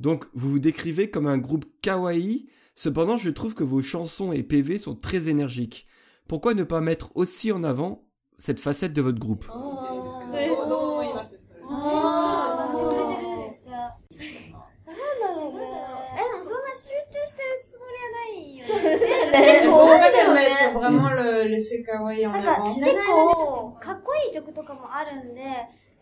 Donc vous vous décrivez comme un groupe kawaii, cependant je trouve que vos chansons et PV sont très énergiques. Pourquoi ne pas mettre aussi en avant cette facette de votre groupe ah, bah, vraiment kawaii en avant. Ah, bah,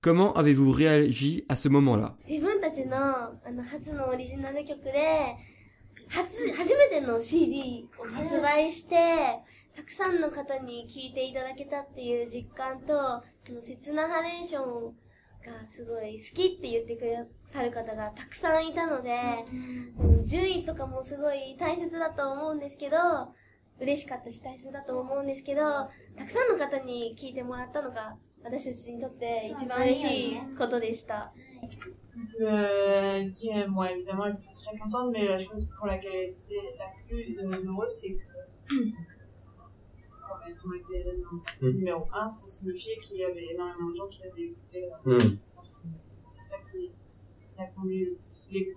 Comment avez-vous réagi à ce moment-là 自分たちの初のオリジナル曲で初初めての CD を発売して、たくさんの方に聴いていただけたっていう実感と、その刹那ハレーションがすごい好きって言ってくださる方がたくさんいたので、順位とかもすごい大切だと思うんですけど、嬉しかったし大切だと思うんですけど、たくさんの方に聞いてもらったのが私たちにとって一番嬉しいことでした。Euh, elle dit, évidemment, elle était très contente, mais la chose pour laquelle elle était la plus heureuse, c'est que quand elle ont été numéro 1, ça signifiait qu'il y avait énormément de gens qui avaient écouté. Euh, mm. C'est ça qui l'a conduit le plus. Les...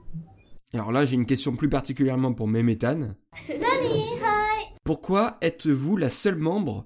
Alors là, j'ai une question plus particulièrement pour hi. Pourquoi êtes-vous la seule membre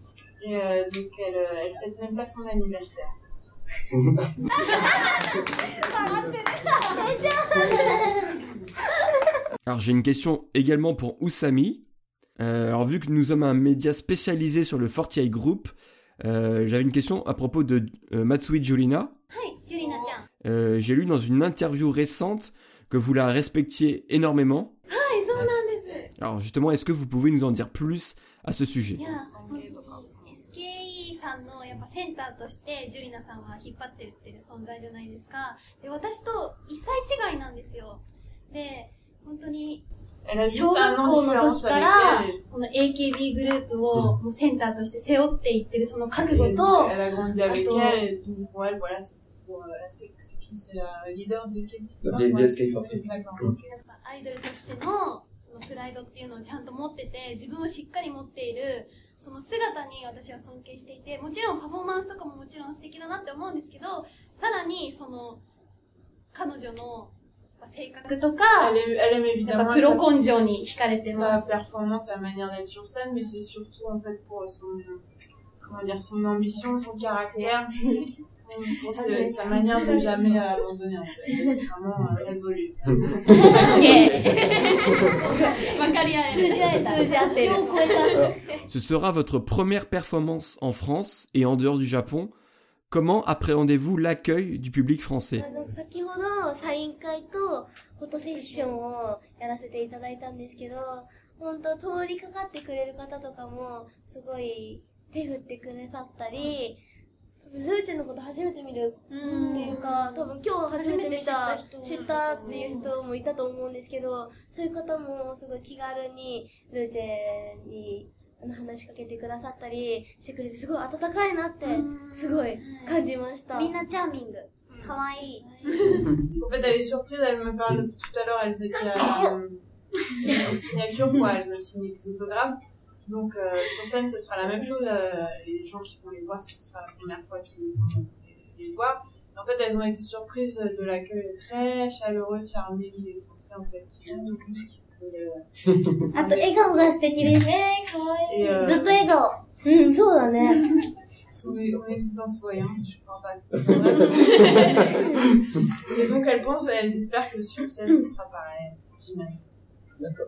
Et euh, donc elle, ne euh, fête même pas son anniversaire. alors j'ai une question également pour Oussami. Euh, alors vu que nous sommes un média spécialisé sur le Fortier Group, j'avais une question à propos de Matsui Julina. j'ai lu dans une interview récente que vous la respectiez énormément. Ah, alors justement, est-ce que vous pouvez nous en dire plus à ce sujet センターとしてジュリナさんは引っ張ってるっていう存在じゃないですか。で、私と一切違いなんですよ。で、本当に、小学校の時から、この AKB グループをもうセンターとして背負っていってるその覚悟と、と、アイドルとしてのそのプライドっていうのをちゃんと持ってて、自分をしっかり持っている、その姿に私は尊敬していてもちろんパフォーマンスとかももちろん素敵だなって思うんですけどさらにその彼女の性格とかプロ根性に惹かれてます。que sa manière de jamais abandonner, en fait. vraiment euh, résolue. Ce sera votre première performance en France et en dehors du Japon. Comment appréhendez-vous l'accueil du public français ah, ルーチェのこと初めて見るっていうか、多分今日初めて知った知ったっていう人もいたと思うんですけど、そういう方もすごい気軽にルーチェに話しかけてくださったりしてくれて、すごい温かいなって、すごい感じました。みんなチャーミング。かわいい。en fait, elle est surprise, tout à l'heure, elle se i t euh, signature, quoi, elle me signe des autographes. Donc euh, sur scène, ce sera la même chose. Euh, les gens qui vont les voir, ce sera la première fois qu'ils vont les voir. En fait, elles ont été surprises de l'accueil très chaleureux de Charlie et Français, en fait. Euh, あと、笑顔が素敵ですね。かわいい。ずっと笑顔。うん、そうだね。On ah, euh, hum, est, on est tout en temps voyant je crois pas. et donc, elles pensent, elles espèrent que sur scène, ce sera pareil. D'accord.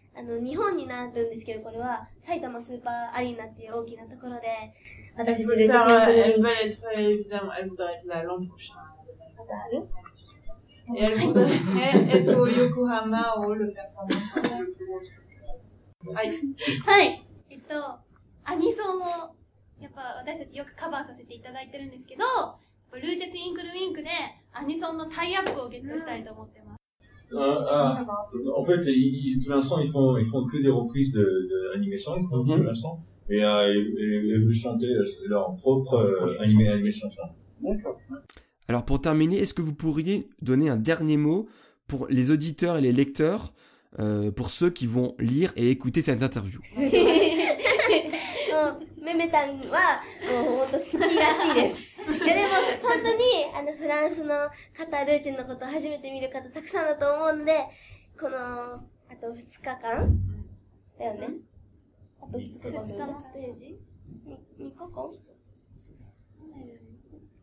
あの、日本になってるんですけど、これは、埼玉スーパーアリーナっていう大きなところで、私たちはい。はい。えっと、アニソンを、やっぱ私たちよくカバーさせていただいてるんですけど、ルージェットインクルウィンクでアニソンのタイアップをゲットしたいと思ってます。Ah, ah. en fait, ils, pour l'instant, ils font, ils font que des reprises de, de song, l'instant, mhm. euh, et, et, ils euh, leur propre euh, D'accord. Alors, pour terminer, est-ce que vous pourriez donner un dernier mot pour les auditeurs et les lecteurs, pour ceux qui vont lire et écouter cette interview もう、めめたんは、もうほんと好きらしいです。いやでも、本当に、あの、フランスの方、ルーチンのことを初めて見る方、たくさんだと思うんで、この、あと2日間だよね。あと2日間。2日のステージ ?3 日間 ?3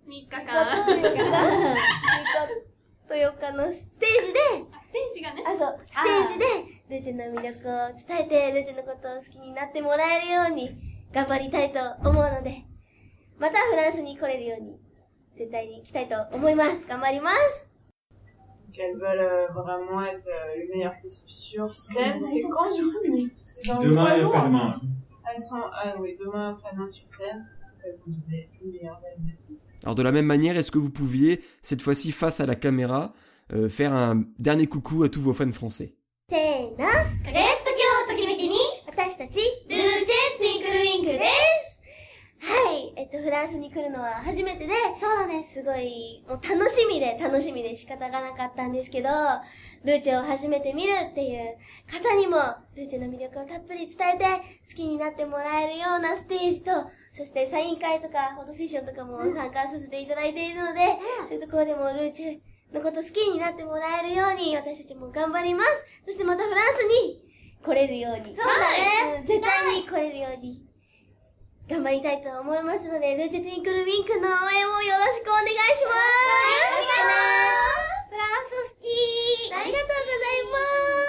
日間。3日間と4日のステージで、ステージがね。あ、そう、ステージで、ルーチンの魅力を伝えて、ルーチンのことを好きになってもらえるように、頑張りたいと思うので、またフランスに来れるように、絶対に来たいと思います。頑張ります qu'elles veulent vraiment être le euh, meilleur possible sur scène. C'est quand du coup C'est dans Demain et après-demain. Elles sont, ah oui, demain après-demain sur scène. Elles vont donner le meilleur d'elles-mêmes. Alors de la même manière, est-ce que vous pouviez, cette fois-ci face à la caméra, euh, faire un dernier coucou à tous vos fans français C'est スに来るのは初めてで、そうだね。すごい、もう楽しみで楽しみで仕方がなかったんですけど、ルーチェを初めて見るっていう方にも、ルーチェの魅力をたっぷり伝えて、好きになってもらえるようなステージと、そしてサイン会とか、フォトセッションとかも参加させていただいているので、そういうところでもルーチェのこと好きになってもらえるように、私たちも頑張ります。そしてまたフランスに来れるように。そうだね。絶対に来れるように。頑張りたいと思いますので、ルーチェ・ティンクル・ウィンクの応援をよろしくお願いしますお願いしますフランス好きありがとうございます